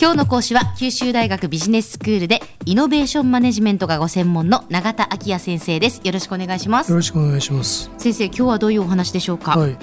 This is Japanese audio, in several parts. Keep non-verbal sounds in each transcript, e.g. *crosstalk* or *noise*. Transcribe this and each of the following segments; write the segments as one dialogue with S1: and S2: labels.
S1: 今日の講師は九州大学ビジネススクールでイノベーションマネジメントがご専門の永田昭也先生です。よろしくお願いします。
S2: よろしくお願いします。
S1: 先生今日はどういうお話でしょうか？
S2: はい。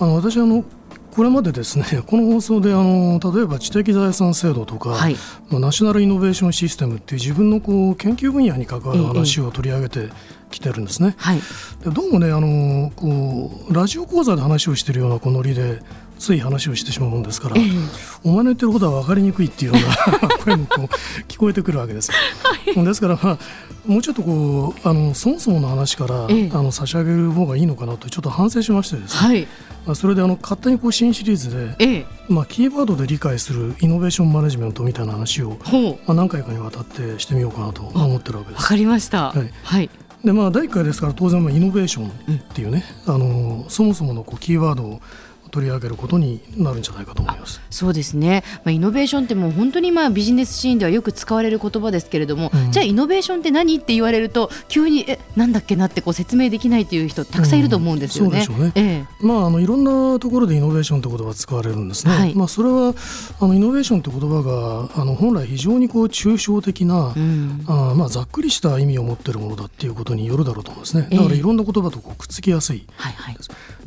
S2: あの私あのこれまでですね *laughs* この放送であの例えば知的財産制度とか、はい、まあ、ナショナルイノベーションシステムっていう自分のこう研究分野に関わる話を取り上げてきてるんですね。はい、でどうもねあのこうラジオ講座で話をしているようなこのノリでつい話をしてしまうもんですから、えー、お前の言ってることは分かりにくいっていうような *laughs* 声もこう聞こえてくるわけです。はい、ですから、まあ、もうちょっとこうあのそもそもの話から、えー、あの差し上げる方がいいのかなとちょっと反省しましてですね、はい、まあ、それであの勝手にこう新シリーズで、えー、まあ、キーワードで理解するイノベーションマネジメントみたいな話を、まあ、何回かにわたってしてみようかなと思ってるわけです。
S1: わかりました、はい、はい
S2: でまあ、第1回ですから当然まあイノベーションっていうね、あのそもそものこうキーワードを取り上げることになるんじゃないかと思います。
S1: そうですね、まあ、イノベーションってもう本当にまあビジネスシーンではよく使われる言葉ですけれども、うん、じゃあイノベーションって何って言われると急にえなんだっけなってこう説明できないという人たくさんいると思うんですよね。
S2: うん、そうでしょうね、ええ、まあ、あのいろんなところでイノベーションって言葉使われるんですね。はい、まあ、それはあのイノベーションって言葉があの本来非常にこう抽象的な、うん、あまあ、ざっくりした意味を持っているものだっていうことによるだろうと思うんですね。だからいろんな言葉とこうくっつきやすい、はいはい、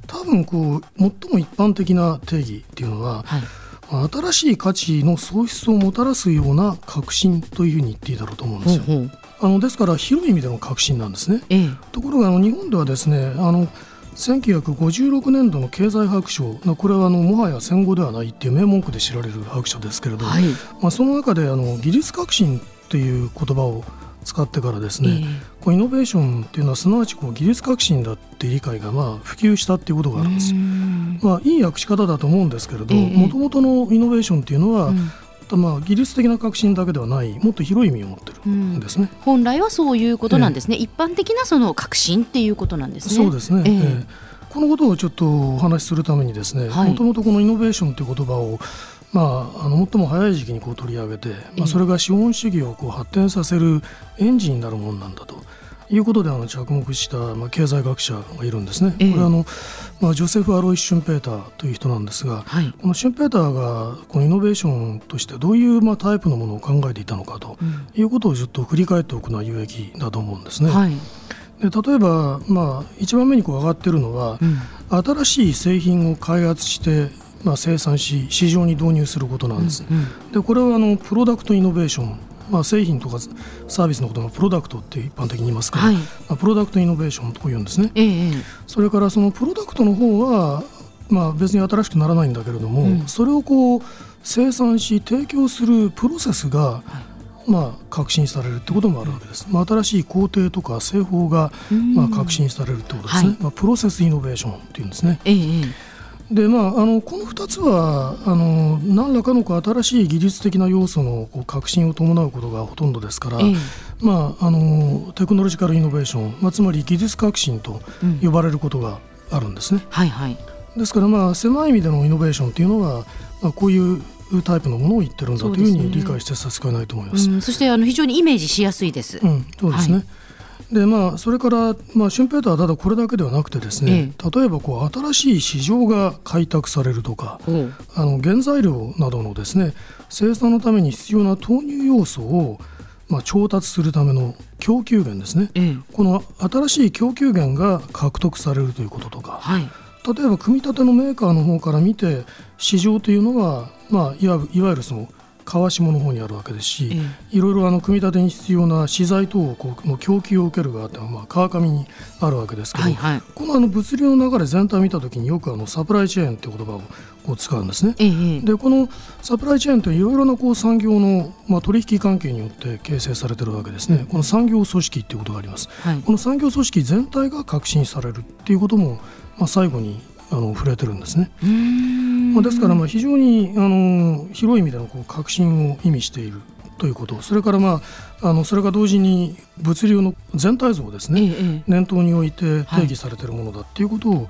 S2: 多分こう最も一般的な定義っていうのは、はい、新しい価値の創出をもたらすような革新というふうに言っていいだろうと思うんですよ。ほうほうあのですから広い意味での革新なんですね。ええ、ところがあの日本ではですねあの1956年度の経済白書これはあのもはや戦後ではないっていう名文句で知られる白書ですけれど、はい、まあ、その中であの技術革新という言葉を使ってからですね、えー、こうイノベーションっていうのはすなわちこう技術革新だっていう理解がまあ普及したっていうことがあるんです。まあ、いい訳し方だと思うんですけれどもともとのイノベーションっていうのは、うん。まあ、技術的な革新だけではないもっと広い意味を持ってるんですね、
S1: うん、本来はそういうことなんですね、えー、一般的なその革新っていうことなんですね。
S2: そうですね、えー、えー、このことをちょっとお話しするためにですねもともとこのイノベーションという言葉をまあ、あの最も早い時期にこう取り上げて、まあ、それが資本主義をこう発展させるエンジンになるものなんだと。いうことであの着目した、まあ、経済学者がいるんですね。これはあの、まあ、ジョセフ・アロイ・シュンペーターという人なんですが、はい、このシュンペーターがこのイノベーションとしてどういう、まあ、タイプのものを考えていたのかということをちょっと振り返っておくのは有益だと思うんですね。はい、で例えば、まあ、一番目にこう上がっているのは、うん、新しい製品を開発してまあ、生産し市場に導入することなんです。うんうん、でこれはあのプロダクトイノベーションまあ、製品とかサービスのことをプロダクトって一般的に言いますから、はい、まあ、プロダクトイノベーションと言うんですね、ええ、それからそのプロダクトの方は、まあ、別に新しくならないんだけれども、うん、それをこう生産し提供するプロセスが、はい、まあ、革新されるってこともあるわけです、まあ、新しい工程とか製法が、まあ、革新されるってことですね、はい、まあ、プロセスイノベーションっていうんですね。ええでまあ、あのこの2つはあの何らかの新しい技術的な要素のこう革新を伴うことがほとんどですから、ええ、まあ、あのテクノロジカルイノベーション、まあ、つまり技術革新と呼ばれることがあるんですね。うん、はいはい、ですから、まあ、狭い意味でのイノベーションというのは、まあ、こういうタイプのものを言ってるんだというふうに理解して差し支えないと思います。そ、
S1: ねうん、そしてあの非常にイメージしやすいです。
S2: うん、そうですね。はいでまあ、それから、まあ、シュンペーターはただこれだけではなくてですね、ええ、例えばこう新しい市場が開拓されるとか、あの原材料などのですね生産のために必要な投入要素を、まあ、調達するための供給源ですね、え、この新しい供給源が獲得されるということとか、はい、例えば組み立てのメーカーの方から見て市場というのは、まあ、いわゆるその川下の方にあるわけですし、ええ、いろいろあの組み立てに必要な資材等をこうの供給を受ける側ってまあ川上にあるわけですけど、はいはい、このあの物流の流れ全体を見たときによくあのサプライチェーンという言葉をこう使うんですね。え、でこのサプライチェーンといういろいろなこう産業の、まあ、取引関係によって形成されているわけですね。この産業組織ということがあります。はい、この産業組織全体が革新されるっていうことも、まあ、最後にあの触れてるんですね。まあ、ですからまあ非常にあの広い意味でのこう革新を意味しているということ。それからまああのそれが同時に物流の全体像ですね、ええ、念頭において定義されているものだっていうことを、はい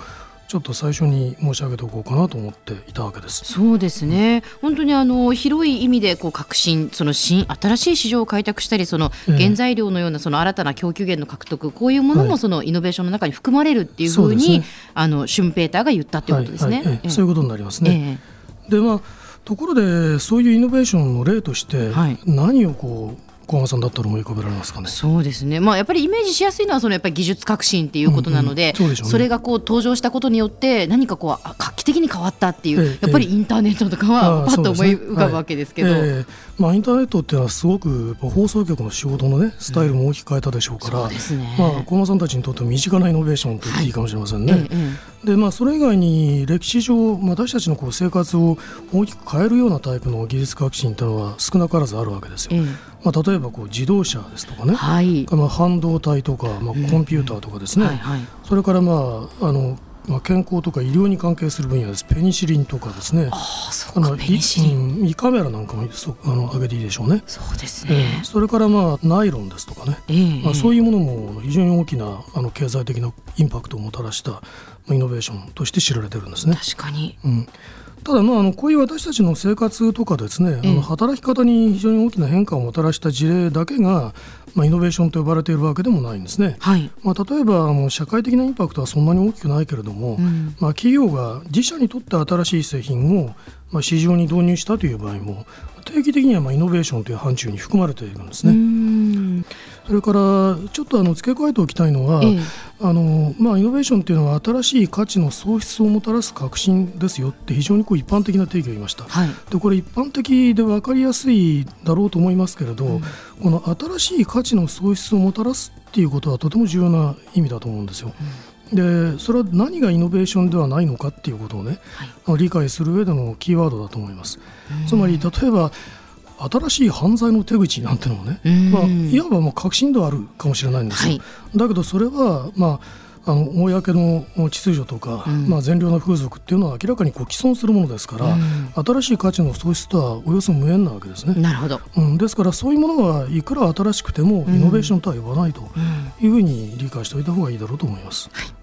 S2: ちょっと最初に申し上げておこうかなと思っていたわけです。
S1: そうですね。本当にあの広い意味でこう革新、その新新しい市場を開拓したり、その原材料のようなその新たな供給源の獲得、こういうものもそのイノベーションの中に含まれるっていうふうに、ね、あのシュンペーターが言ったということですね。はいはい
S2: そういうことになりますね。えー、でまあところでそういうイノベーションの例として何をこう小浜さんだったら思い浮かべられますかね。
S1: そうですね。まあやっぱりイメージしやすいのはそのやっぱり技術革新っていうことなので、うんうんそでね、それがこう登場したことによって何かこう画期的に変わったっていう、ええ、やっぱりインターネットとかはパッと思い浮かぶわけですけど、ねはいえ。ー、
S2: まあインターネットっていうのはすごく放送局の仕事のねスタイルも大きく変えたでしょうから、うん。ね、まあ小浜さんたちにとって身近なイノベーションと言ってい。いかもしれませんね。はいでまあ、それ以外に歴史上、私たちのこう生活を大きく変えるようなタイプの技術革新というのは少なからずあるわけですよ。まあ、例えばこう自動車ですとかね、はい、まあ、半導体とか、まあ、コンピューターとかですね、はいはい、それから、まああのまあ、健康とか医療に関係する分野です。ペニシリンとかですね。
S1: あのペニシリ
S2: ン、胃カメラなんかもそあの上げていいでしょうね。
S1: そうですね、
S2: えー、それからまあナイロンですとかね、えー、まあ、そういうものも非常に大きなあの経済的なインパクトをもたらしたイノベーションとして知られてるんですね。
S1: 確かに、
S2: うんただまああのこういう私たちの生活とかですね、あの働き方に非常に大きな変化をもたらした事例だけが、まあ、イノベーションと呼ばれているわけでもないんですね。はい、まあ、例えばあの社会的なインパクトはそんなに大きくないけれども、うん、まあ、企業が自社にとって新しい製品を、まあ、市場に導入したという場合も定期的にはまあイノベーションという範疇に含まれているんですね。それからちょっとあの付け加えておきたいのは、ええ、あのまあ、イノベーションっていうのは新しい価値の創出をもたらす革新ですよって非常にこう一般的な定義を言いました、はい、でこれ一般的で分かりやすいだろうと思いますけれど、うん、この新しい価値の創出をもたらすっていうことはとても重要な意味だと思うんですよ。うん、でそれは何がイノベーションではないのかっていうことをね、はい、理解する上でのキーワードだと思います。つまり例えば新しい犯罪の手口なんてのもね、まあ、いわばもう革新ではあるかもしれないんですよ。はい、だけどそれは、まあ、あの公の秩序とか、うん、まあ、善良な風俗っていうのは明らかにこう既存するものですから、うん、新しい価値の創出とはおよそ無縁なわけですね。
S1: なるほど、
S2: うん、ですからそういうものはいくら新しくてもイノベーションとは呼ばないというふうに理解しておいた方がいいだろうと思います。はい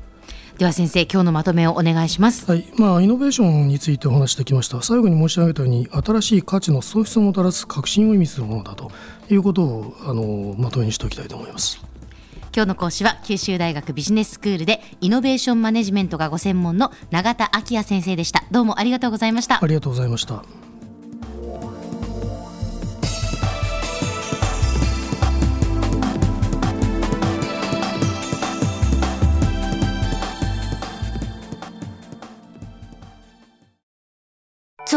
S1: では先生今日のまとめをお願いします。
S2: はい。まあイノベーションについてお話してきました。最後に申し上げたように新しい価値の創出をもたらす革新を意味するものだということをあのまとめにしておきたいと思います。
S1: 今日の講師は九州大学ビジネススクールでイノベーションマネジメントがご専門の永田昭也先生でした。どうもありがとうございました。
S2: ありがとうございました